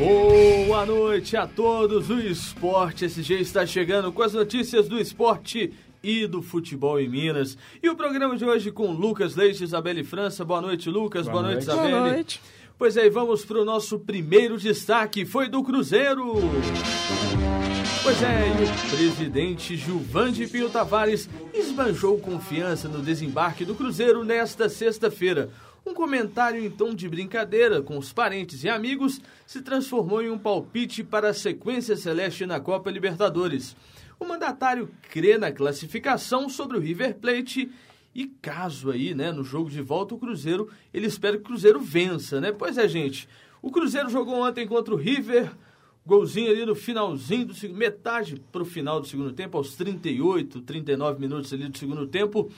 Boa noite a todos. O Esporte SG está chegando com as notícias do esporte e do futebol em Minas. E o programa de hoje com Lucas Leite, Isabelle França. Boa noite, Lucas. Boa, Boa noite, noite, Isabelle. Boa noite. Pois aí, vamos para o nosso primeiro destaque. Foi do Cruzeiro. Pois é, e o presidente Gilvande Pio Tavares esbanjou confiança no desembarque do Cruzeiro nesta sexta-feira. Um comentário em tom de brincadeira com os parentes e amigos se transformou em um palpite para a sequência celeste na Copa Libertadores. O mandatário crê na classificação sobre o River Plate e caso aí, né, no jogo de volta o Cruzeiro, ele espera que o Cruzeiro vença, né? Pois é, gente. O Cruzeiro jogou ontem contra o River, golzinho ali no finalzinho do metade para o final do segundo tempo, aos 38, 39 minutos ali do segundo tempo,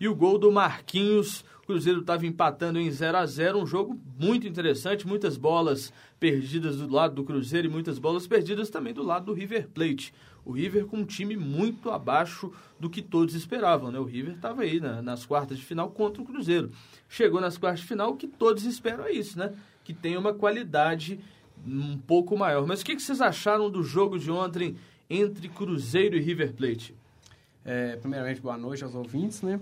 e o gol do Marquinhos Cruzeiro estava empatando em 0 a 0 um jogo muito interessante, muitas bolas perdidas do lado do Cruzeiro e muitas bolas perdidas também do lado do River Plate. O River com um time muito abaixo do que todos esperavam, né? O River estava aí na, nas quartas de final contra o Cruzeiro. Chegou nas quartas de final, o que todos esperam é isso, né? Que tem uma qualidade um pouco maior. Mas o que, que vocês acharam do jogo de ontem entre Cruzeiro e River Plate? É, primeiramente, boa noite aos ouvintes, né?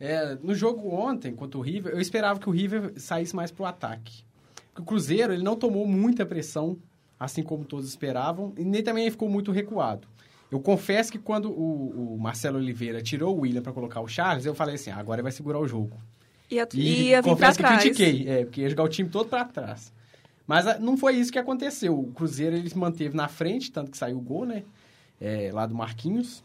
É, no jogo ontem, contra o River, eu esperava que o River saísse mais para o ataque. Porque o Cruzeiro, ele não tomou muita pressão, assim como todos esperavam, e nem também ficou muito recuado. Eu confesso que quando o, o Marcelo Oliveira tirou o William para colocar o Charles, eu falei assim, ah, agora vai segurar o jogo. Ia, e ia confesso que trás. critiquei, é, porque ia jogar o time todo para trás. Mas a, ah, não foi isso que aconteceu. O Cruzeiro, ele se manteve na frente, tanto que saiu o gol, né? É, lá do Marquinhos.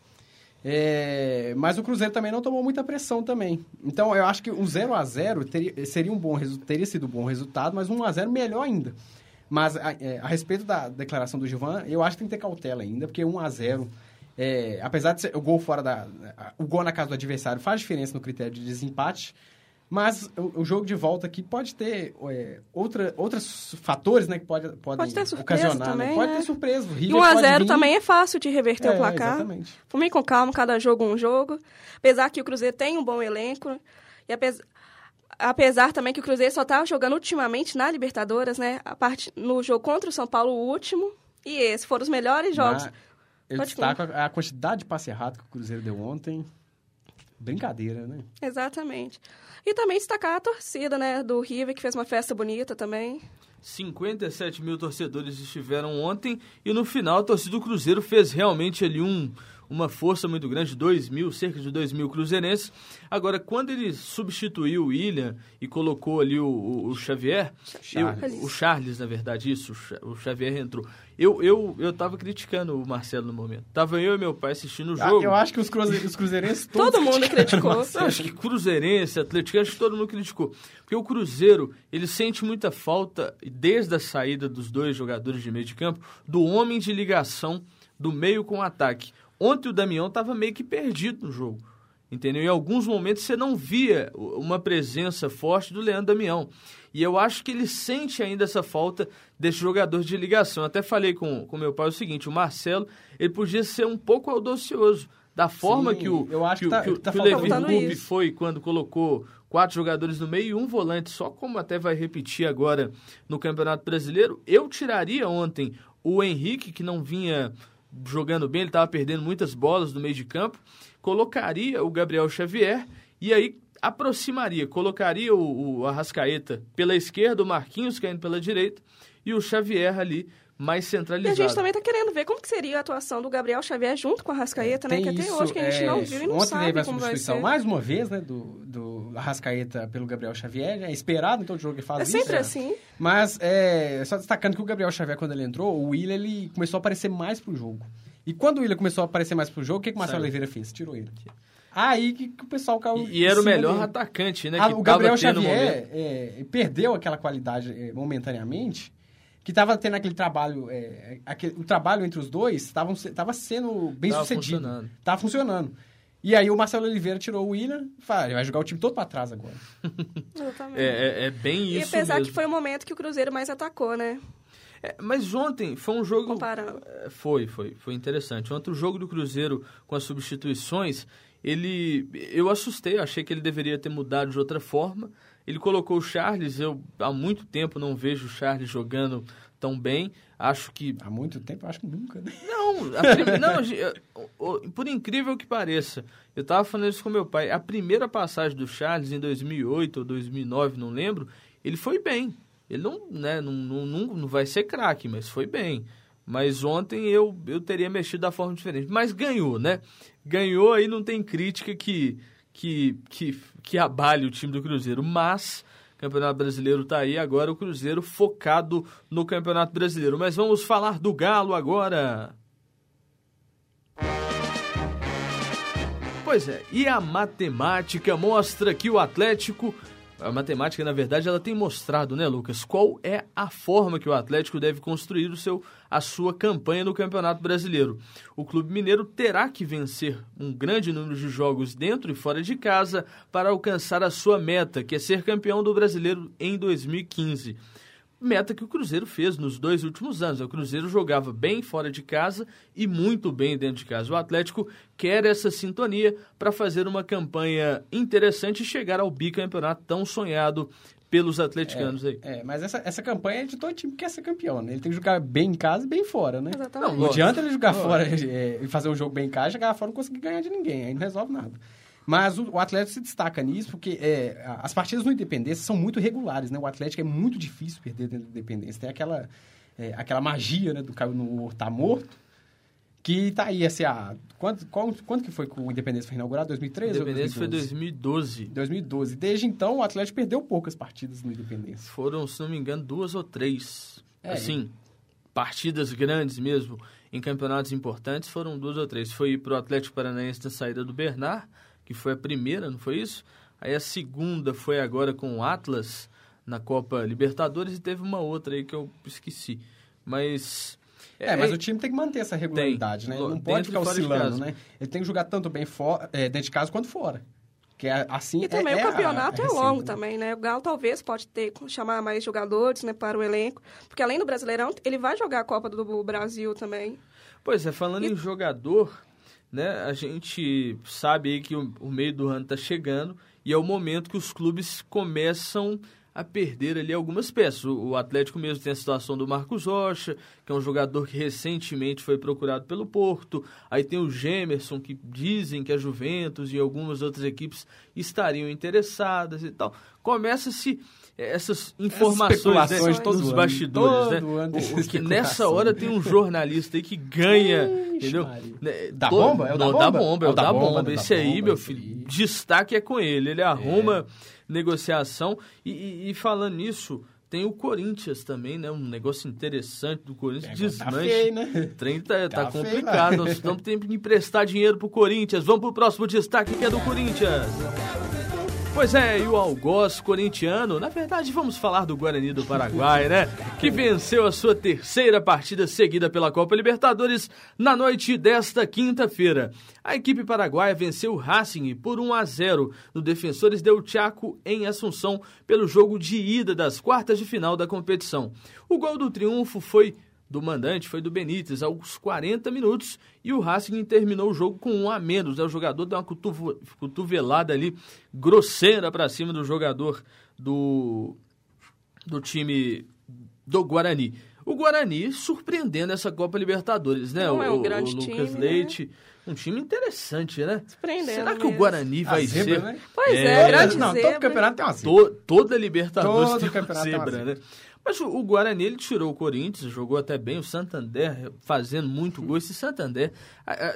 É, mas o Cruzeiro também não tomou muita pressão também. Então, eu acho que um 0 a 0 teria, seria um bom teria sido um bom resultado, mas um 1 a 0 melhor ainda. Mas a, é, a respeito da declaração do Gilvan, eu acho que tem que ter cautela ainda, porque 1 a 0 é, apesar de ser o gol fora da o gol na casa do adversário faz diferença no critério de desempate, mas o, o, jogo de volta aqui pode ter é, outra, outros fatores né, que pode, podem pode ocasionar. Também, né? Pode né? ter surpresa. E 1x0 também é fácil de reverter é, o placar. Exatamente. Com calma, cada jogo um jogo. Apesar que o Cruzeiro tem um bom elenco. E apesar, apesar também que o Cruzeiro só está jogando ultimamente na Libertadores, né? A parte, no jogo contra o São Paulo, o último. E esses foram os melhores jogos. ele destaca a quantidade de passe errado que o Cruzeiro deu ontem. Brincadeira, né? Exatamente. E também destacar a torcida, né, do River, que fez uma festa bonita também. 57 mil torcedores estiveram ontem e no final a torcida do Cruzeiro fez realmente ali um, uma força muito grande, 2 mil, cerca de 2 mil cruzeirenses. Agora, quando ele substituiu o William e colocou ali o, o, o Xavier, Charles. Eu, o Charles, na verdade, isso, o Xavier entrou. Eu, eu, eu tava criticando o Marcelo no momento. Tava eu e meu pai assistindo o ah, jogo. eu acho que os, cruze, os cruzeirenses Todo mundo criticou. Eu acho que cruzeirense, atleticano, acho que todo mundo criticou. Porque o Cruzeiro, ele sente muita falta, desde a saída dos dois jogadores de meio de campo, do homem de ligação do meio com o ataque. Ontem o Damião estava meio que perdido no jogo. Entendeu? Em alguns momentos você não via uma presença forte do Leandro Damião. E eu acho que ele sente ainda essa falta desse jogador de ligação. Eu até falei com, com meu pai o seguinte: o Marcelo ele podia ser um pouco audacioso. Da forma Sim, que o, eu acho que, que, tá, que, tá que o Levi Rubi foi quando colocou quatro jogadores no meio e um volante, só como até vai repetir agora no Campeonato Brasileiro, eu tiraria ontem o Henrique, que não vinha jogando bem, ele estava perdendo muitas bolas no meio de campo, colocaria o Gabriel Xavier e aí aproximaria, colocaria o, o Arrascaeta pela esquerda, o Marquinhos caindo pela direita e o Xavier ali mais centralizado. E a gente também está querendo ver como que seria a atuação do Gabriel Xavier junto com a Rascaeta, né? Que até hoje que a gente é, não viu e não ontem sabe teve a como vai ser. mais uma vez, né, do, do Arrascaeta pelo Gabriel Xavier. É esperado em todo jogo que faz é isso. É sempre assim. Mas, é, só destacando que o Gabriel Xavier, quando ele entrou, o Willian, ele começou a aparecer mais pro jogo. E quando o William começou a aparecer mais pro jogo, o que, que o Marcelo Oliveira fez? Tirou ele. Aí que, que o pessoal caiu. E, e era o melhor dele. atacante, né? Ah, o Gabriel Xavier é, perdeu aquela qualidade é, momentaneamente, que estava tendo aquele trabalho. É, aquele, o trabalho entre os dois estava sendo bem tava sucedido. Funcionando. Tava funcionando. E aí o Marcelo Oliveira tirou o William e falou, vai jogar o time todo para trás agora. é, é, é, bem isso. E apesar mesmo. que foi o momento que o Cruzeiro mais atacou, né? É, mas ontem foi um jogo. Comparando. É, foi, foi, foi interessante. Ontem o jogo do Cruzeiro com as substituições, ele. Eu assustei, eu achei que ele deveria ter mudado de outra forma. Ele colocou o Charles, eu há muito tempo não vejo o Charles jogando tão bem. Acho que. Há muito tempo? Acho que nunca, né? Não, prim... não por incrível que pareça, eu estava falando isso com meu pai. A primeira passagem do Charles em 2008 ou 2009, não lembro, ele foi bem. Ele não, né, não, não, não vai ser craque, mas foi bem. Mas ontem eu, eu teria mexido da forma diferente. Mas ganhou, né? Ganhou, aí não tem crítica que, que, que, que abale o time do Cruzeiro. Mas Campeonato Brasileiro está aí, agora o Cruzeiro focado no Campeonato Brasileiro. Mas vamos falar do Galo agora. Pois é, e a matemática mostra que o Atlético a matemática, na verdade, ela tem mostrado, né, Lucas, qual é a forma que o Atlético deve construir o seu, a sua campanha no Campeonato Brasileiro. O Clube Mineiro terá que vencer um grande número de jogos dentro e fora de casa para alcançar a sua meta, que é ser campeão do Brasileiro em 2015 meta que o Cruzeiro fez nos dois últimos anos. O Cruzeiro jogava bem fora de casa e muito bem dentro de casa. O Atlético quer essa sintonia para fazer uma campanha interessante e chegar ao bicampeonato tão sonhado pelos atleticanos é, aí. É, mas essa, essa campanha é de todo time que quer ser campeão, né? Ele tem que jogar bem em casa e bem fora, né? Exatamente. Não, não adianta ele jogar fora é, e fazer um jogo bem em casa, jogar fora e não conseguir ganhar de ninguém, aí não resolve nada. Mas o, o Atlético se destaca nisso porque é, as partidas no Independência são muito regulares, né? O Atlético é muito difícil perder dentro do Independência. Tem aquela, é, aquela magia né, do caiu no tá morto, que tá aí, assim. Quanto, qual, quando que foi que o Independência foi inaugurado? 2013 Independência foi 2012. 2012. Desde então, o Atlético perdeu poucas partidas no Independência. Foram, se não me engano, duas ou três. É, assim, partidas grandes mesmo, em campeonatos importantes, foram duas ou três. Foi pro Atlético Paranaense na saída do Bernard, que foi a primeira, não foi isso? Aí a segunda foi agora com o Atlas na Copa Libertadores e teve uma outra aí que eu esqueci. Mas. É, é mas o time tem que manter essa regularidade, tem, né? Ele não pode ficar oscilando, né? Ele tem que jogar tanto bem fora, é, dentro de casa quanto fora. Que é, assim, e também é, o campeonato é longo também, né? O Galo talvez pode ter chamar mais jogadores né, para o elenco, porque além do Brasileirão, ele vai jogar a Copa do Brasil também. Pois é, falando e... em jogador, né, a gente sabe que o, o meio do ano está chegando e é o momento que os clubes começam a perder ali algumas peças. O, o Atlético mesmo tem a situação do Marcos Rocha, que é um jogador que recentemente foi procurado pelo Porto. Aí tem o Gemerson, que dizem que a Juventus e algumas outras equipes estariam interessadas e tal. Começa-se essas informações né, dos bastidores, né? O, que nessa hora tem um jornalista aí que ganha, Ixi, entendeu? Né, da bomba? É o da bomba? Da bomba, é o da bomba. Esse aí, meu filho, destaque é com ele. Ele arruma é. negociação e, e, e falando nisso, tem o Corinthians também, né? Um negócio interessante do Corinthians. É, Desmanche. Tá feio, né? O trem tá, tá, tá complicado. Feio, Nós estamos tendo que emprestar dinheiro pro Corinthians. Vamos pro próximo destaque que é do Corinthians. Pois é, e o algoz corintiano, na verdade vamos falar do Guarani do Paraguai, né? Que venceu a sua terceira partida seguida pela Copa Libertadores na noite desta quinta-feira. A equipe paraguaia venceu o Racing por 1 a 0 no Defensores del Chaco em Assunção pelo jogo de ida das quartas de final da competição. O gol do triunfo foi do mandante foi do Benítez aos 40 minutos e o Racing terminou o jogo com um a menos. Né? O jogador deu uma cotovelada ali grosseira para cima do jogador do, do time do Guarani. O Guarani surpreendendo essa Copa Libertadores, né? Não o, é um grande o Lucas time, né? Leite. Né? Um time interessante, né? Surpreendendo Será que mesmo. o Guarani vai zebra, ser. Né? Pois é, é grande Não, zebra. todo campeonato tem uma zebra. To, toda Libertadores Todo tem uma campeonato tem uma zebra, zebra. né? Mas o, Guarani, ele tirou o Corinthians, jogou até bem, o Santander fazendo muito gol. Esse Santander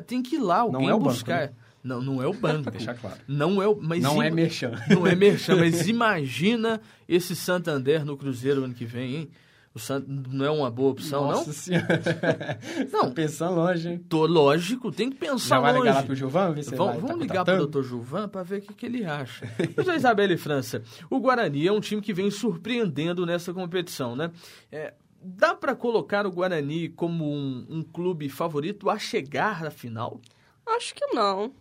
tem que ir lá alguém Não é o banco, buscar. né? Não, não é o banco. Deixar claro. Não é o. Mas Não é merchan. Não é merchan, mas imagina esse Santander no Cruzeiro ano que vem, hein? O Sant... Não é uma boa opção, Nossa não? senhora. Não. Tá pensando longe, hein? Tô, lógico, tem que pensar Já vai longe. ligar lá pro Gilvan, ver se ele Vamos, vai vamos tá ligar para o contratando? doutor Gilvan para ver o que, que ele acha. Mas, Isabela e França, o Guarani é um time que vem surpreendendo nessa competição, né? É, dá para colocar o Guarani como um, um clube favorito a chegar à final? Acho que não.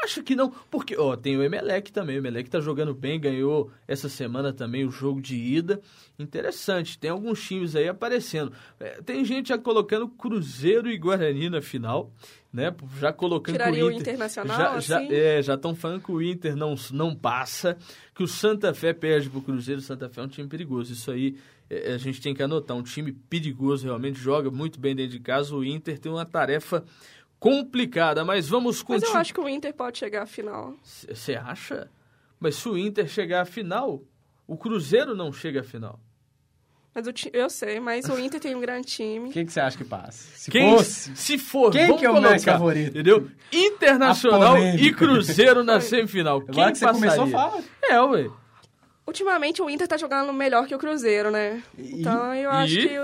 Acho que não, porque ó, tem o Emelec também. O Emelec tá jogando bem, ganhou essa semana também o jogo de ida. Interessante, tem alguns times aí aparecendo. É, tem gente já colocando Cruzeiro e Guarani na final, né? Já colocando Tiraria o Inter. O Internacional, já, assim? já, é, já estão falando que o Inter não, não passa, que o Santa Fé perde pro Cruzeiro. O Santa Fé é um time perigoso. Isso aí é, a gente tem que anotar. Um time perigoso, realmente joga muito bem dentro de casa. O Inter tem uma tarefa complicada, mas vamos continuar. Mas eu acho que o Inter pode chegar à final. Você acha? Mas se o Inter chegar à final, o Cruzeiro não chega à final. Mas o eu sei, mas o Inter tem um grande time. Quem que você acha que passa? Se Quem, fosse, se for, quem que é o colocar, mais favorito? Entendeu? Internacional e Cruzeiro na semifinal. Agora Quem que você passaria? começou a falar. É, ué. Ultimamente o Inter tá jogando melhor que o Cruzeiro, né? Então eu acho e? que.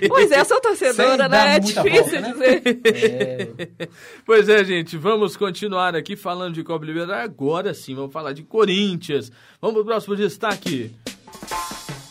Pois é, eu sou torcedora, né? É difícil volta, né? dizer. É. Pois é, gente, vamos continuar aqui falando de Copa Libertadores. Agora sim, vamos falar de Corinthians. Vamos pro próximo destaque.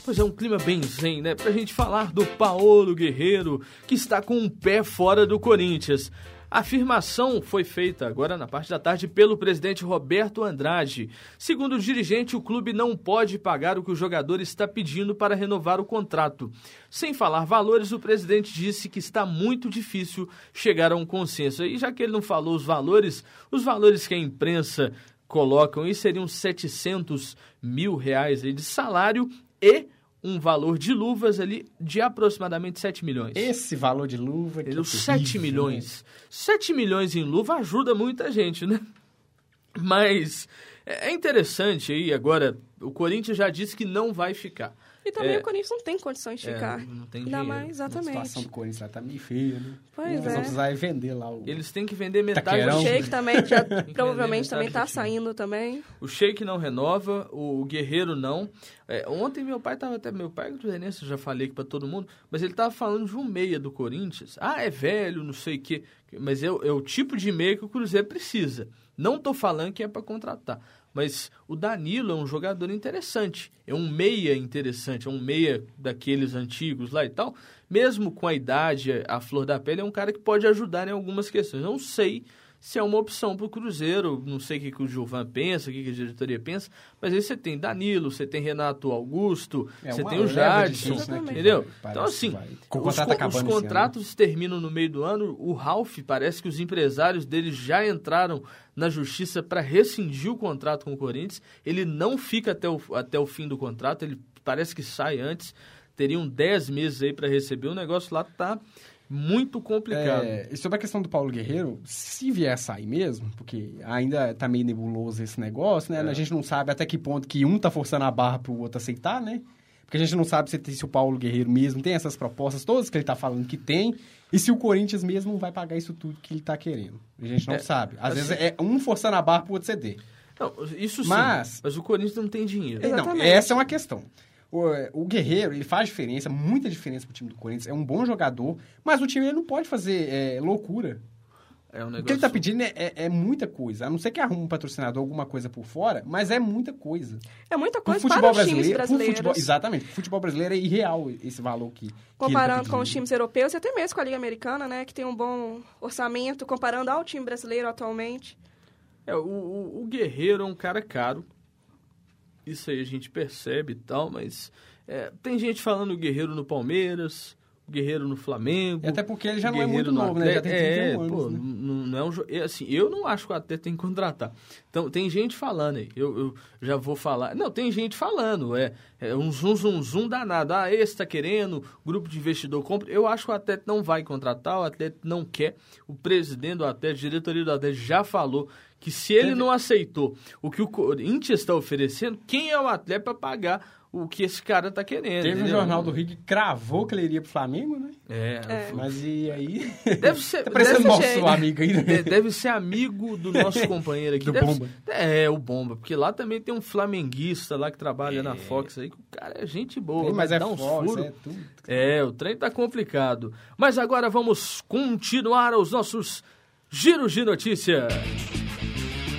Pois é, um clima bem zen, né? Pra gente falar do Paulo Guerreiro, que está com um pé fora do Corinthians. A afirmação foi feita agora na parte da tarde pelo presidente Roberto Andrade. Segundo o dirigente, o clube não pode pagar o que o jogador está pedindo para renovar o contrato. Sem falar valores, o presidente disse que está muito difícil chegar a um consenso. E já que ele não falou os valores, os valores que a imprensa colocam, isso seriam 700 mil reais de salário e um valor de luvas ali de aproximadamente 7 milhões. Esse valor de luva que Ele, 7 milhões. Né? 7 milhões em luva ajuda muita gente, né? Mas é interessante aí, agora, o Corinthians já disse que não vai ficar. E também é, o Corinthians não tem condições de é, ficar. Não tem Ainda mais, exatamente. A situação do Corinthians lá tá meio feia, né? Pois Eles é. vão precisar vender lá o... Eles têm que vender metade do O Sheik também, já, provavelmente também tá saindo também. O Sheik não renova, o Guerreiro não. É, ontem meu pai tava até... Meu pai é cruzeirense, eu já falei aqui pra todo mundo, mas ele tava falando de um meia do Corinthians. Ah, é velho, não sei o quê. Mas é, é o tipo de meia que o Cruzeiro precisa. Não tô falando que é para contratar. Mas o Danilo é um jogador interessante, é um meia interessante, é um meia daqueles antigos lá e tal. Mesmo com a idade, a flor da pele, é um cara que pode ajudar em algumas questões. Não sei se é uma opção para o Cruzeiro. Não sei o que, que o Gilvan pensa, o que, que a diretoria pensa, mas aí você tem Danilo, você tem Renato Augusto, é, você tem o Jadson, né, entendeu? Então, assim, os, os contratos terminam no meio do ano. O Ralf, parece que os empresários dele já entraram na justiça para rescindir o contrato com o Corinthians. Ele não fica até o, até o fim do contrato, ele parece que sai antes. Teriam 10 meses aí para receber. O negócio lá tá muito complicado. É, e sobre a questão do Paulo Guerreiro, se vier a sair mesmo, porque ainda tá meio nebuloso esse negócio, né? É. A gente não sabe até que ponto que um tá forçando a barra pro outro aceitar, né? Porque a gente não sabe se, se o Paulo Guerreiro mesmo tem essas propostas todas que ele tá falando que tem, e se o Corinthians mesmo não vai pagar isso tudo que ele tá querendo. A gente não é, sabe. Às assim, vezes é um forçando a barra pro outro ceder. Não, isso sim, mas, mas o Corinthians não tem dinheiro. Não, essa é uma questão. O, o, Guerreiro, ele faz diferença, muita diferença pro time do Corinthians. É um bom jogador, mas o time ele não pode fazer é, loucura. É um negócio... O que ele tá pedindo é, é, é, muita coisa. A não ser que arrume um patrocinador, alguma coisa por fora, mas é muita coisa. É muita coisa pro futebol para os times brasileiros. Futebol, exatamente. O futebol brasileiro é irreal esse valor que... Comparando que tá com os times europeus e até mesmo com a Liga Americana, né? Que tem um bom orçamento, comparando ao time brasileiro atualmente. É, o, o, o Guerreiro é um cara caro. Isso aí a gente percebe e tal, mas é, tem gente falando Guerreiro no Palmeiras, Guerreiro no Flamengo. E até porque ele já não é muito no novo, né? Já tem 31 é, anos, pô, né? não, não, é um é, assim, eu não acho que o Atlético tem que contratar. Então, tem gente falando aí, eu, eu, já vou falar. Não, tem gente falando, é, é um zoom, zoom, zoom danado. Ah, esse tá querendo, grupo de investidor compra. Eu acho que o Atlético não vai contratar, o Atlético não quer. O presidente do Atlético, a diretoria do Atlético já falou que se ele não aceitou o que o Corinthians está oferecendo, quem é o atleta para pagar o que esse cara tá querendo. Teve entendeu? um jornal do Rio que cravou que ele iria pro Flamengo, né? É. é. Mas e aí? Deve ser. tá parecendo deve nosso ser, amigo aí, né? Deve ser amigo do nosso companheiro aqui. do deve Bomba. Ser, é, o Bomba. Porque lá também tem um flamenguista lá que trabalha é. na Fox aí, que o cara é gente boa. mas é dá uns Fox, furos. É, tudo. é, o trem tá complicado. Mas agora vamos continuar os nossos giros de notícia.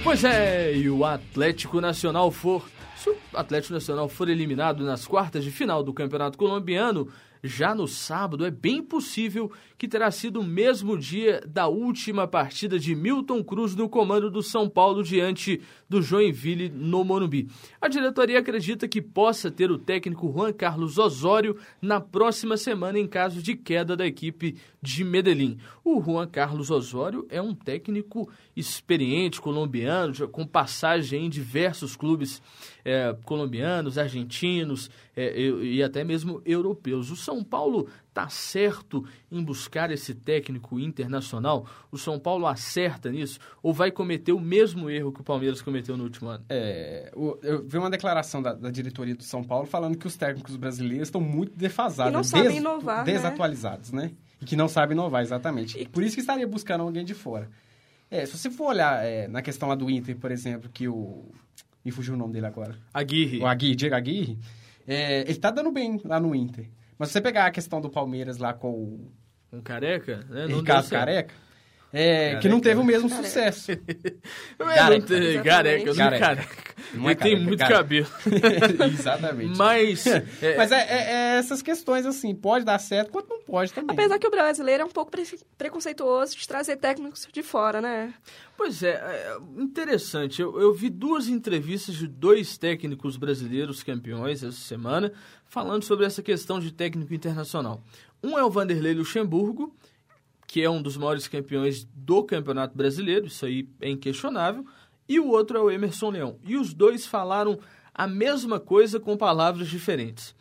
Pois é, e o Atlético Nacional for Se o Atlético Nacional for eliminado nas quartas de final do Campeonato Colombiano, já no sábado, é bem possível que terá sido o mesmo dia da última partida de Milton Cruz no comando do São Paulo diante do Joinville no Morumbi. A diretoria acredita que possa ter o técnico Juan Carlos Osório na próxima semana em caso de queda da equipe de Medellín. O Juan Carlos Osório é um técnico experiente colombiano, com passagem em diversos clubes é, colombianos, argentinos é, e, e até mesmo europeus. O São Paulo está certo em buscar esse técnico internacional? O São Paulo acerta nisso ou vai cometer o mesmo erro que o Palmeiras cometeu no último ano? É, eu vi uma declaração da, da diretoria do São Paulo falando que os técnicos brasileiros estão muito defasados, e não sabem inovar, né? desatualizados, né? né? E que não sabem inovar, exatamente. E... Por isso que estaria buscando alguém de fora. É, se você for olhar é, na questão lá do Inter, por exemplo, que o... Me fugiu o nome dele agora. Aguirre. O Aguirre, Diego Aguirre. É, ele tá dando bem lá no Inter. Mas se você pegar a questão do Palmeiras lá com o... Um careca, né? Não Ricardo Careca, é, careca, que não teve o mesmo careca. sucesso. careca, não careca, não careca. careca. Não é Ele tem muito careca. cabelo. Exatamente. Mas, é... Mas é, é, é, essas questões, assim, pode dar certo, quanto não pode também. Apesar que o brasileiro é um pouco pre preconceituoso de trazer técnicos de fora, né? Pois é, é interessante. Eu, eu vi duas entrevistas de dois técnicos brasileiros campeões essa semana falando sobre essa questão de técnico internacional. Um é o Vanderlei Luxemburgo, que é um dos maiores campeões do Campeonato Brasileiro, isso aí é inquestionável, e o outro é o Emerson Leão. E os dois falaram a mesma coisa com palavras diferentes.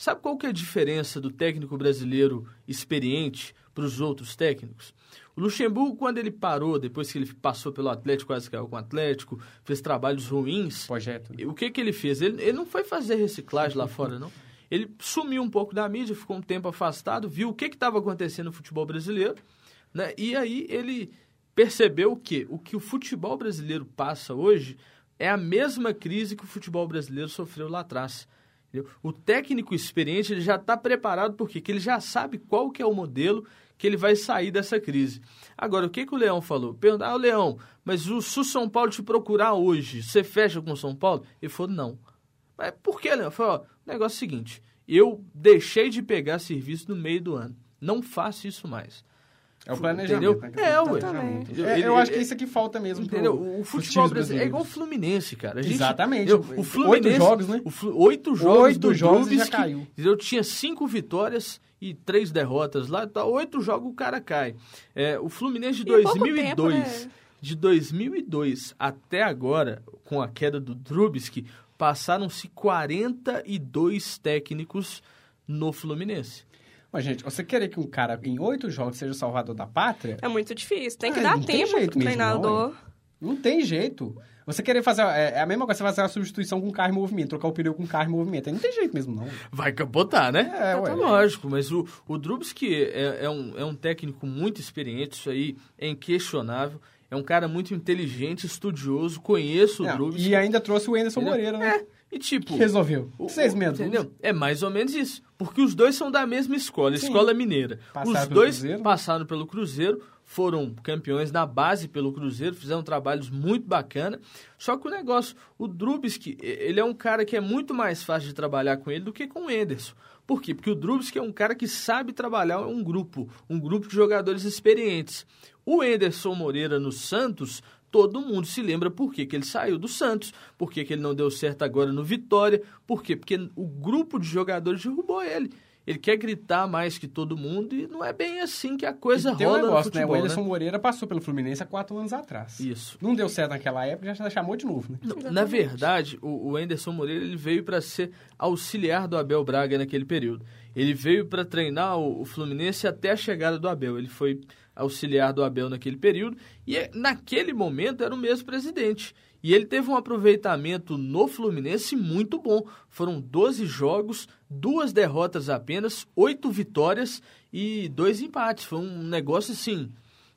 Sabe qual que é a diferença do técnico brasileiro experiente para os outros técnicos? O Luxemburgo, quando ele parou, depois que ele passou pelo Atlético, quase caiu com o Atlético, fez trabalhos ruins. Projeto. O que, que ele fez? Ele, ele não foi fazer reciclagem lá fora, não. Ele sumiu um pouco da mídia, ficou um tempo afastado, viu o que estava acontecendo no futebol brasileiro, né? E aí ele percebeu que o que o futebol brasileiro passa hoje é a mesma crise que o futebol brasileiro sofreu lá atrás. Entendeu? O técnico experiente ele já está preparado porque ele já sabe qual que é o modelo que ele vai sair dessa crise. Agora, o que, que o Leão falou? Perguntar, ah, Leão, mas o, se o São Paulo te procurar hoje, você fecha com o São Paulo? Ele falou, não. Mas por que, Leão? Eu ó, o negócio é o seguinte, eu deixei de pegar serviço no meio do ano. Não faço isso mais. É o planejamento. Entendeu? Né? É, ué. É, eu acho que isso aqui falta mesmo. Entendeu? Pro, o futebol brasileiro é igual o Fluminense, cara. Gente, Exatamente. O Fluminense, oito jogos, né? O Flu, oito jogos oito do jogos Drubis, já caiu. Eu tinha cinco vitórias e três derrotas lá. Tá, oito jogos o cara cai. É, o Fluminense de 2002... Tempo, né? De 2002 até agora, com a queda do Drubisky, passaram-se 42 técnicos no Fluminense. Mas, gente, você querer que um cara em oito jogos seja o salvador da pátria... É muito difícil. Tem que ah, dar tempo pro treinador. Não, não tem jeito. Você querer fazer. É, é, a mesma coisa, você fazer uma substituição com carro em movimento, trocar o pneu com carro em movimento. Aí não tem jeito mesmo, não. Vai capotar, né? É, ué. Lógico, mas o, o Drubsky é, é, um, é um técnico muito experiente, isso aí é inquestionável. É um cara muito inteligente, estudioso, conheço o é, Drubsky. E ainda trouxe o Anderson Moreira, né? É. E tipo. Que resolveu. Seis meses. Entendeu? É mais ou menos isso. Porque os dois são da mesma escola, Sim. escola mineira. Passaram os dois Cruzeiro. passaram pelo Cruzeiro, foram campeões na base pelo Cruzeiro, fizeram trabalhos muito bacana. Só que o negócio, o Drubsky, ele é um cara que é muito mais fácil de trabalhar com ele do que com o Enderson. Por quê? Porque o Drubsky é um cara que sabe trabalhar um grupo, um grupo de jogadores experientes. O Enderson Moreira no Santos todo mundo se lembra por que, que ele saiu do Santos, por que, que ele não deu certo agora no Vitória, por quê? Porque o grupo de jogadores derrubou ele. Ele quer gritar mais que todo mundo e não é bem assim que a coisa rola um negócio, no futebol, né? O Anderson né? Moreira passou pelo Fluminense há quatro anos atrás. Isso. Não deu certo naquela época, já chamou de novo, né? na verdade, o, o Anderson Moreira ele veio para ser auxiliar do Abel Braga naquele período. Ele veio para treinar o, o Fluminense até a chegada do Abel. Ele foi auxiliar do Abel naquele período, e é, naquele momento era o mesmo presidente. E ele teve um aproveitamento no Fluminense muito bom. Foram 12 jogos, duas derrotas apenas, oito vitórias e dois empates. Foi um negócio assim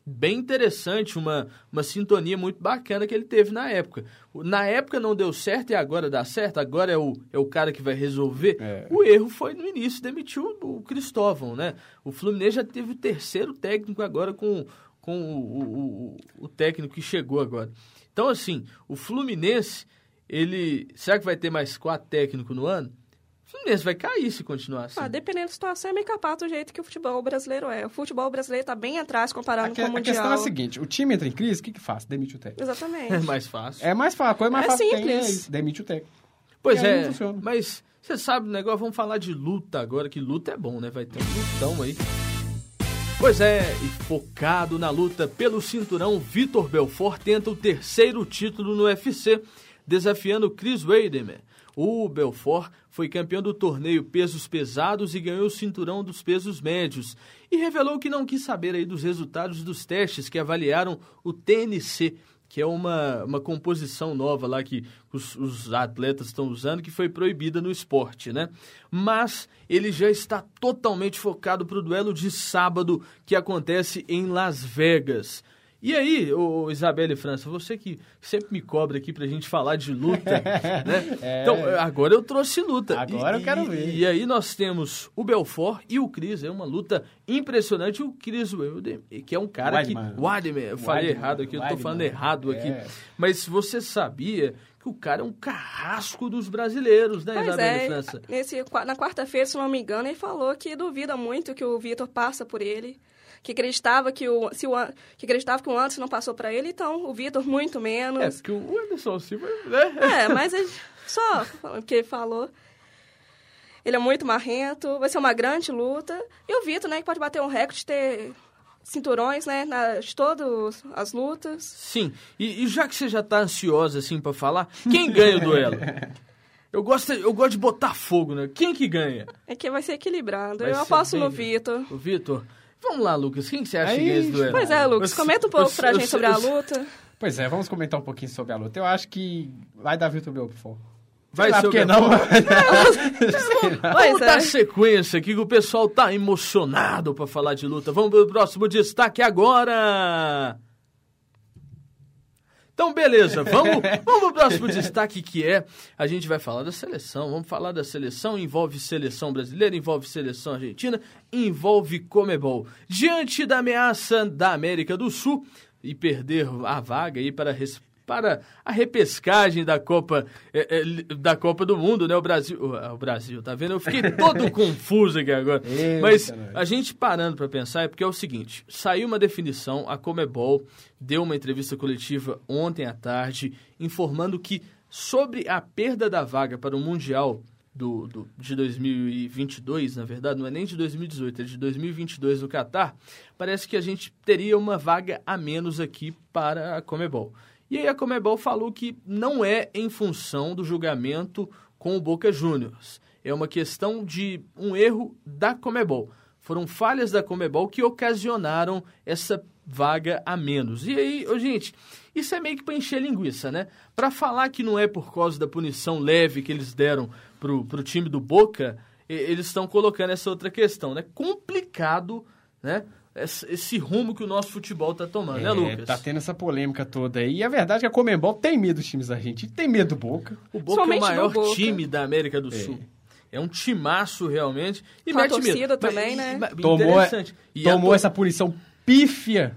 bem interessante, uma, uma sintonia muito bacana que ele teve na época. Na época não deu certo e agora dá certo, agora é o, é o cara que vai resolver. É. O erro foi no início, demitiu o Cristóvão, né? O Fluminense já teve o terceiro técnico agora com, com o, o, o, o técnico que chegou agora. Então, assim, o Fluminense ele. Será que vai ter mais quatro técnicos no ano? Fluminense vai cair se continuar assim. Ah, dependendo da situação, é meio capaz do jeito que o futebol brasileiro é. O futebol brasileiro está bem atrás comparado a com o Mundial. A questão é a seguinte, o time entra em crise, o que que faz? Demite o técnico. Exatamente. É mais fácil. É mais fácil, a coisa mais é fácil simples. tem é isso, demite o técnico. Pois é, mas você sabe o negócio, vamos falar de luta agora, que luta é bom, né? Vai ter um lutão aí. Pois é, e focado na luta pelo cinturão, Vitor Belfort tenta o terceiro título no UFC, desafiando Chris Weidman. O Belfort foi campeão do torneio pesos pesados e ganhou o cinturão dos pesos médios. E revelou que não quis saber aí dos resultados dos testes que avaliaram o TNC, que é uma, uma composição nova lá que os, os atletas estão usando, que foi proibida no esporte, né? Mas ele já está totalmente focado para o duelo de sábado que acontece em Las Vegas. E aí, ô, Isabelle França, você que sempre me cobra aqui pra gente falar de luta, né? É. Então, agora eu trouxe luta. Agora e, eu quero ver. E, e, aí nós temos o Belfort e o Cris, é uma luta impressionante. O Cris que é um cara Weidman. que... Wadman, eu falei Weidman. errado aqui, eu tô falando errado aqui. É. Mas você sabia que o cara é um carrasco dos brasileiros, né, pois Isabelle é, França? Nesse, na quarta-feira, se não me engano, ele falou que duvida muito que o Vitor passa por ele que acreditava que o, se o, que acreditava que o Anderson não passou para ele, então o Vitor muito menos. É, porque o Anderson Silva, né? É, mas ele, só o que ele falou. Ele é muito marrento, vai ser uma grande luta. E o Vitor, né, que pode bater um recorde de ter cinturões, né, nas de todas as lutas. Sim. E, e já que você já tá ansiosa assim para falar, quem ganha o duelo? Eu gosto, eu gosto de botar fogo, né? Quem que ganha? É que vai ser equilibrado. Vai eu aposto no Vitor. O Vitor. Vamos lá, Lucas. Quem você acha Aí, que é esse duelo? Pois é, Lucas. Comenta um pouco eu, pra eu, gente sobre a luta. Pois é, vamos comentar um pouquinho sobre a luta. Eu acho que vai dar Vitor Belfort. Vai ser o não? Vamos dar sequência aqui que o pessoal tá emocionado para falar de luta. Vamos pro próximo destaque agora. Então, beleza, vamos, vamos pro próximo destaque que é, a gente vai falar da seleção, vamos falar da seleção, envolve seleção brasileira, envolve seleção argentina, envolve Comebol. Diante da ameaça da América do Sul e perder a vaga aí para para a repescagem da Copa é, é, da Copa do Mundo, né? O Brasil, o, o Brasil, tá vendo? Eu fiquei todo confuso aqui agora. Eita, Mas a gente parando para pensar é porque é o seguinte: saiu uma definição, a Comebol deu uma entrevista coletiva ontem à tarde informando que sobre a perda da vaga para o Mundial do, do, de 2022, na verdade, não é nem de 2018, é de 2022 no Catar, parece que a gente teria uma vaga a menos aqui para a Comebol. E aí a Comebol falou que não é em função do julgamento com o Boca Juniors. É uma questão de um erro da Comebol. Foram falhas da Comebol que ocasionaram essa vaga a menos. E aí, oh, gente, isso é meio que para encher linguiça, né? Para falar que não é por causa da punição leve que eles deram pro, pro time do Boca, eles estão colocando essa outra questão, né? Complicado, né? Esse rumo que o nosso futebol está tomando, né, é, né, Lucas? Tá tendo essa polêmica toda aí. E a verdade é que a Comembol tem medo dos times argentinos, tem medo do Boca. O Boca Somente é o maior time da América do é. Sul. É um timaço, realmente. E Com a torcida medo. também, Mas, né? Tomou, tomou essa punição pífia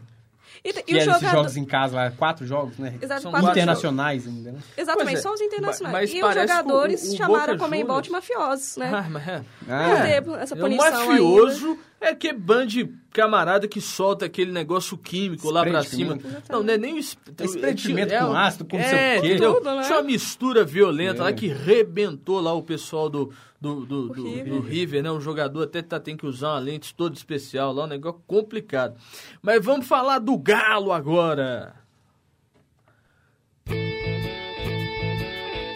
e, que e os jogadores... jogos em casa lá, quatro jogos, né? Exato, são quatro internacionais jogos. ainda, né? Exatamente, é. só os internacionais. Mas e os jogadores o, o chamaram a Comembol de mafiosos, né? Ah, mas é. Ah. essa punição é, o mafioso ainda. É que band camarada que solta aquele negócio químico lá pra cima. Não, não é nem o espreendimento é, com ácido, com é, sei o quê. Tudo, né? Tinha uma mistura violenta é. lá que rebentou lá o pessoal do, do, do, do, River. do River, né? Um jogador até tá, tem que usar uma lente toda especial lá, um negócio complicado. Mas vamos falar do Galo agora.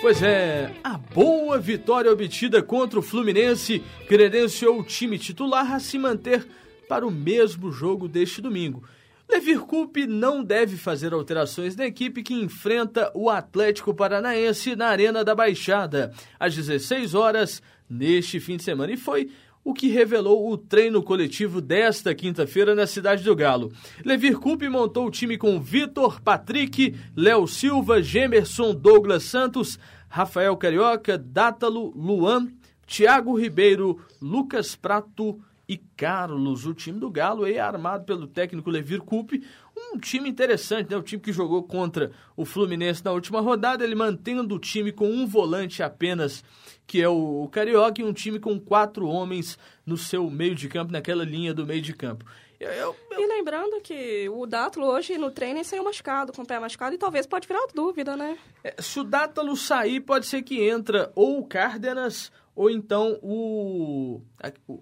Pois é, a boa vitória obtida contra o Fluminense credenciou o time titular a se manter para o mesmo jogo deste domingo. Levir Coupe não deve fazer alterações na equipe que enfrenta o Atlético Paranaense na Arena da Baixada, às 16 horas, neste fim de semana. E foi o que revelou o treino coletivo desta quinta-feira na cidade do Galo. Levir Coupe montou o time com Vitor, Patrick, Léo Silva, Gemerson, Douglas Santos, Rafael Carioca, Dátalo, Luan, Thiago Ribeiro, Lucas Prato, e Carlos. O time do Galo é armado pelo técnico Levir Coupe, um um time interessante, né? O time que jogou contra o Fluminense na última rodada, ele mantendo o time com um volante apenas, que é o, Carioca, e um time com quatro homens no seu meio de campo, naquela linha do meio de campo. Eu, eu, eu... E lembrando que o Dátalo hoje no treino saiu machucado, com o pé machucado, e talvez pode virar dúvida, né? É, se o Dátalo sair, pode ser que entra ou o Cárdenas ou então o, o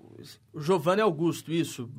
Giovanni Augusto, isso.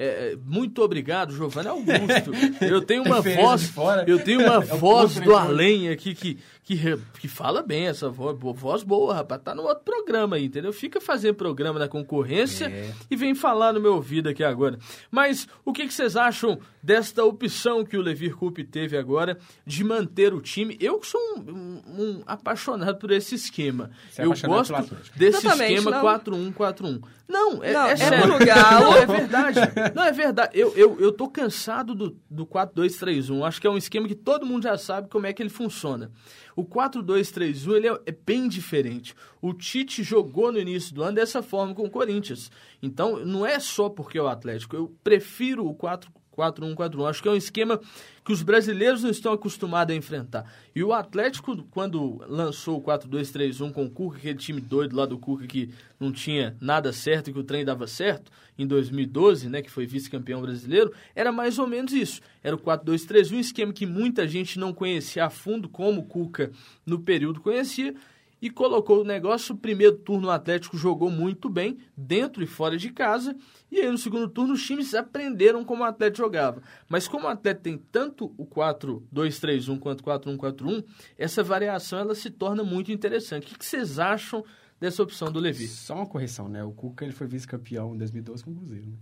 É, é, muito obrigado, Giovanni Augusto. Eu tenho uma voz, eu tenho uma é voz do além aqui que, que, que fala bem essa voz, voz boa, rapaz. Tá no outro programa aí, entendeu? Fica fazendo programa na concorrência é. e vem falar no meu ouvido aqui agora. Mas o que, que vocês acham desta opção que o Levir Coupe teve agora de manter o time? Eu sou um, um, um apaixonado por esse esquema. Você é eu gosto desse esquema 4-1-4-1. Não, é, não, é, é sério. Não, é verdade. Não, é verdade. Eu, eu, eu tô cansado do, do 4-2-3-1. Acho que é um esquema que todo mundo já sabe como é que ele funciona. O 4-2-3-1 ele é, é, bem diferente. O Tite jogou no início do ano dessa forma com o Corinthians. Então, não é só porque é o Atlético. Eu prefiro o 4 4-1-4-1. Acho que é um esquema que os brasileiros não estão acostumados a enfrentar. E o Atlético, quando lançou o 4-2-3-1 com o Cuca, aquele time doido lá do Cuca que não tinha nada certo e que o trem dava certo, em 2012, né, que foi vice-campeão brasileiro, era mais ou menos isso. Era o 4-2-3-1, um esquema que muita gente não conhecia a fundo, como o Cuca no período conhecia, e colocou o negócio. O primeiro turno o Atlético jogou muito bem, dentro e fora de casa. E aí no segundo turno os times aprenderam como o Atlético jogava. Mas como o Atlético tem tanto o 4-2-3-1 quanto o 4-1-4-1, essa variação ela se torna muito interessante. O que vocês acham dessa opção do Levi? Só uma correção, né? O Cuca ele foi vice-campeão em 2012 com o Cruzeiro, né?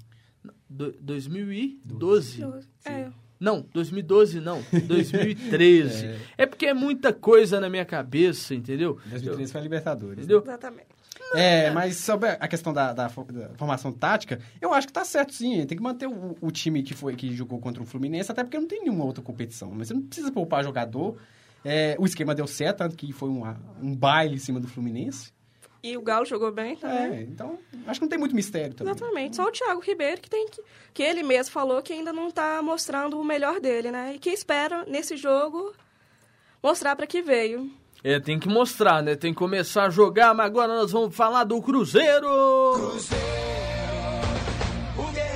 Do, 2012? 12. É. Não, 2012 não, 2013. é. é. porque é muita coisa na minha cabeça, entendeu? 2013 foi a Libertadores. Entendeu? Né? Exatamente. É, mas sobre a questão da, da, da, formação tática, eu acho que tá certo sim. Tem que manter o, o, time que foi que jogou contra o Fluminense, até porque não tem nenhuma outra competição. Mas você não precisa poupar jogador. É, o esquema deu certo, tanto que foi uma, um baile em cima do Fluminense. E o Galo jogou bem também. É, então acho que não tem muito mistério também. Exatamente. Só o Thiago Ribeiro que tem que. Que ele mesmo falou que ainda não está mostrando o melhor dele, né? E que espera, nesse jogo, mostrar para que veio. É, tem que mostrar, né? Tem que começar a jogar, mas agora nós vamos falar do Cruzeiro! Cruzeiro!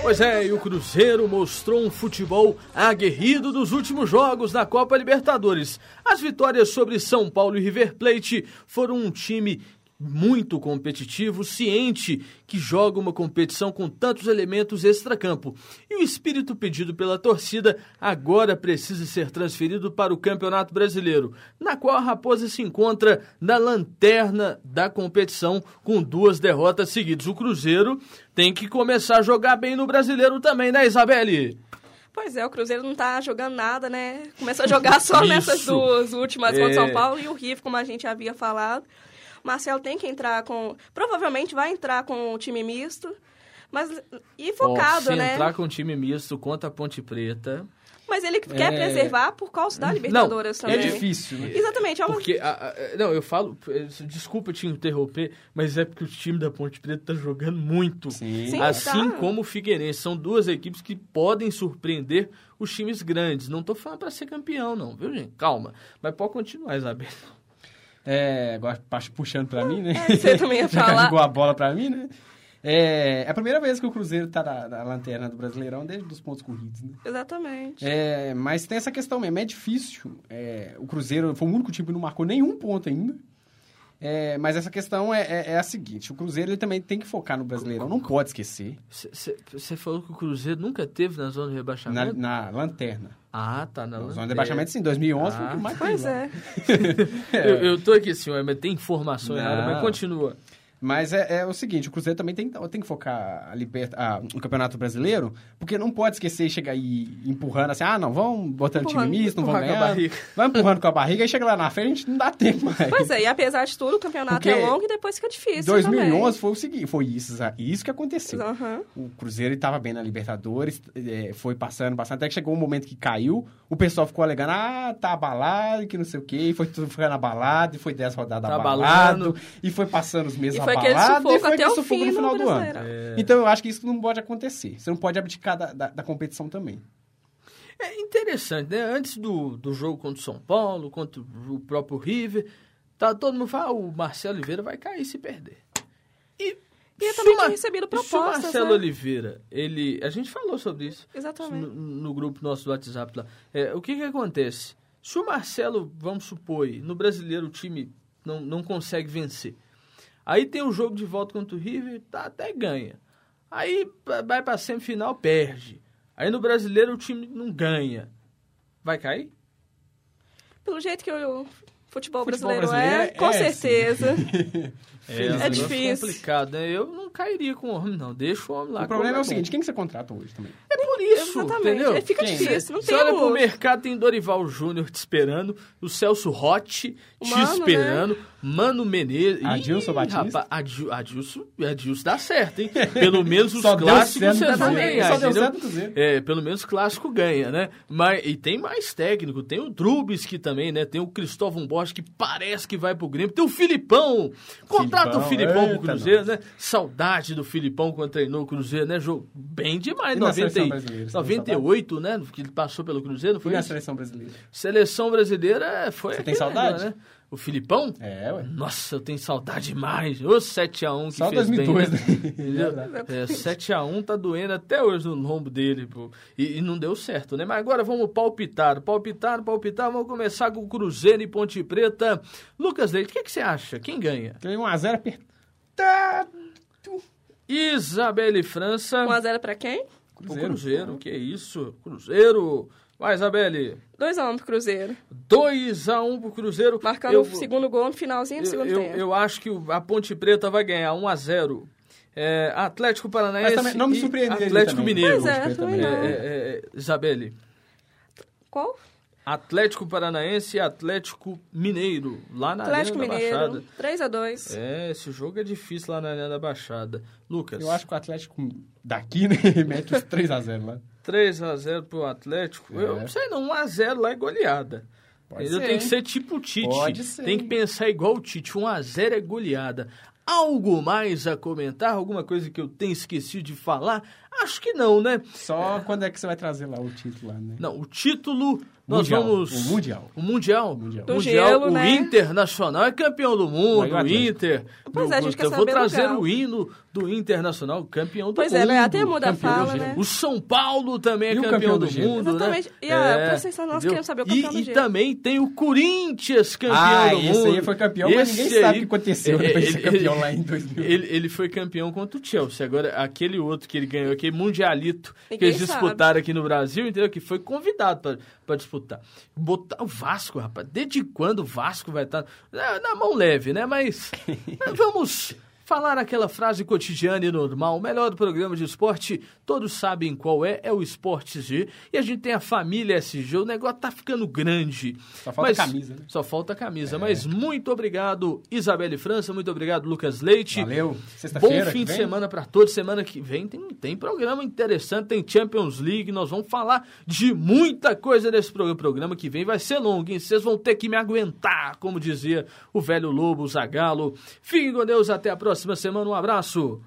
Pois é, e o Cruzeiro mostrou um futebol aguerrido dos últimos jogos da Copa Libertadores. As vitórias sobre São Paulo e River Plate foram um time muito competitivo, ciente que joga uma competição com tantos elementos extracampo. E o espírito pedido pela torcida agora precisa ser transferido para o Campeonato Brasileiro, na qual a Raposa se encontra na lanterna da competição com duas derrotas seguidas. O Cruzeiro tem que começar a jogar bem no Brasileiro também, né, Isabelle? Pois é, o Cruzeiro não tá jogando nada, né? Começou a jogar só nessas duas últimas contra é... São Paulo e o River, como a gente havia falado. Marcelo tem que entrar com. Provavelmente vai entrar com o time misto. Mas. E focado, oh, se né? entrar com o time misto contra a Ponte Preta. Mas ele quer é... preservar por causa da Libertadores não, também. É difícil, né? Exatamente. É uma... Porque, a, a, não, eu falo, desculpa te interromper, mas é porque o time da Ponte Preta tá jogando muito. Sim. Sim assim tá. como o Figueirense. São duas equipes que podem surpreender os times grandes. Não tô falando para ser campeão, não, viu, gente? Calma. Mas pode continuar, Isabel. É, agora puxando para mim, né? É, você também ia falar. jogou a bola para mim, né? É, é a primeira vez que o Cruzeiro tá na, na lanterna do Brasileirão desde os pontos corridos, né? Exatamente. É, mas tem essa questão mesmo, é difícil. É, o Cruzeiro foi o único time que não marcou nenhum ponto ainda. É, mas essa questão é, é, é, a seguinte: o Cruzeiro ele também tem que focar no Brasileirão, não pode esquecer. Você falou que o Cruzeiro nunca teve na zona de rebaixamento? Na, na lanterna. Ah, tá na, na zona de rebaixamento, sim. 2011 ah, foi o que mais Pois é. eu, eu tô aqui, senhor, mas tem informação errada, mas continua. Mas é, é, o seguinte, o Cruzeiro também tem, tem que focar a liberta, a, no Campeonato Brasileiro, porque não pode esquecer e chegar aí empurrando assim, ah, não, vamos botando time misto, não vamos ganhar. Vai empurrando com a barriga, e chega lá na frente, a gente não dá tempo mais. Pois é, e apesar de tudo, o campeonato porque é longo e depois fica difícil 2011 também. foi o seguinte, foi isso, isso que aconteceu. Uhum. O Cruzeiro estava bem na Libertadores, é, foi passando, passando, até que chegou um momento que caiu, o pessoal ficou alegando, ah, tá abalado, que não sei o quê, e foi tudo ficando abalado, e foi 10 rodadas tá abalado, e foi passando os meses abalado, e foi até o fim no final do ano. É. Então eu acho que isso não pode acontecer. Você não pode abdicar da, da, da competição também. É interessante, né? Antes do, do jogo contra o São Paulo, contra o próprio River, tá, todo mundo fala, ah, o Marcelo Oliveira vai cair se perder. E, e eu também tinha recebido propostas, Se o Marcelo né? Oliveira, ele... A gente falou sobre isso. Exatamente. No, no grupo nosso do WhatsApp lá. É, o que que acontece? Se o Marcelo, vamos supor, no brasileiro o time não, não consegue vencer. Aí tem o jogo de volta contra o River, tá, até ganha. Aí vai pra semifinal, perde. Aí no brasileiro o time não ganha. Vai cair? Pelo jeito que o futebol, futebol brasileiro, brasileiro, é, é com certeza. É, é difícil. complicado, né? Eu não cairia com o homem, não. Deixa o homem lá. O problema é o seguinte, quem que você contrata hoje também? É por isso, Exatamente. entendeu? É, fica quem? difícil, não você olha pro mercado, tem Dorival Júnior te esperando, o Celso Rotti te Mano, esperando, né? Mano Menezes... Adilson Batista? Rapaz, Adil, Adilson, Adilson dá certo, hein? Pelo menos os clássicos vão ganhar, Só deu É, pelo menos clássico ganha, né? Mas, e tem mais técnico, tem o Drubski também, né? Tem o Cristóvão Borges, que parece que vai pro Grêmio, tem o Filipão, contrata o Filipão pro Cruzeiro, né? Saudade do Filipão quando treinou o Cruzeiro, né? Jogo bem demais, e 90, 98, né? Que ele passou pelo Cruzeiro, não foi? E na seleção brasileira? Seleção brasileira foi. Você tem saudade? Né? O Filipão? É, ué. Nossa, eu tenho saudade demais. Ô 7x1 que Só fez 2002, bem. Né? é, 7x1 tá doendo até hoje no lombo dele, pô. E, e, não deu certo, né? Mas agora vamos palpitar. Palpitar, palpitar. Vamos começar com o Cruzeiro e Ponte Preta. Lucas Leite, o que, que você acha? Quem ganha? Ganha 1x0 apertado. Isabelle França. 1x0 pra quem? Cruzeiro. O Cruzeiro, que é isso? Cruzeiro. Vai, Isabelle. 2x1 pro Cruzeiro. 2x1 pro Cruzeiro. Marcando eu, o segundo gol no finalzinho do eu, segundo eu, tempo. Eu acho que a Ponte Preta vai ganhar 1x0. É, Atlético Paranaense Mas também, não me surpreende Atlético Mineiro. Pois é, também é, é, é, Isabelle. Qual? Atlético Paranaense e Atlético Mineiro, lá na Atlético Arena Mineiro, da Baixada. 3 a 2 É, esse jogo é difícil lá na Arena da Baixada. Lucas. Eu acho que o Atlético daqui, né, mete os 3 a 0 lá. 3 a 0 pro Atlético. É. Eu não sei não, 1 a 0 lá é goleada. Pode Ele tem que ser tipo o Tite. Pode ser. Tem que pensar igual o Tite. 1 a 0 é goleada. Algo mais a comentar? Alguma coisa que eu tenha esquecido de falar? Acho que não, né? Só é. quando é que você vai trazer lá o título lá, né? Não, o título nós mundial, vamos. O Mundial. O Mundial. O Mundial. Do mundial gelo, o né? Internacional é campeão do mundo. O Inter. Pois é, a gente quer eu vou trazer o hino do Internacional, campeão do Pois mundo. é, né? até muda a fala, do né? O São Paulo também é E campeão, campeão do, do mundo, Exatamente. né? E a É, atenção, nós entendeu? queremos saber o e, campeão do e gelo. também tem o Corinthians campeão Ah, do esse mundo. aí foi campeão, mas ninguém Esse sabe o aí- que aconteceu depois de ele- campeão lá em 2000. Ele, ele foi campeão contra o Chelsea. Agora, aquele outro que ele ganhou, aquele mundialito que Ninguém eles disputaram aqui no Brasil, entendeu? Que foi convidado para disputar. Botar o Vasco, rapaz. Desde quando o Vasco vai estar na, na mão leve, né? Mas vamos falar aquela frase cotidiana e normal. O melhor do programa de esporte, todos sabem qual é, é o Esporte G. E a gente tem a família SG. O negócio tá ficando grande. Só falta Mas- camisa, né? Só falta camisa. É. Mas muito obrigado, Isabelle França. Muito obrigado, Lucas Leite. Valeu. Bom fim de semana para todos. Semana que vem tem, tem programa interessante, tem Champions League. Nós vamos falar de muita coisa nesse programa. O programa que vem vai ser longo, hein? Vocês vão ter que me aguentar, como dizia o velho Lobo Zagalo. Fiquem com Deus, até a próxima próxima semana. Um abraço.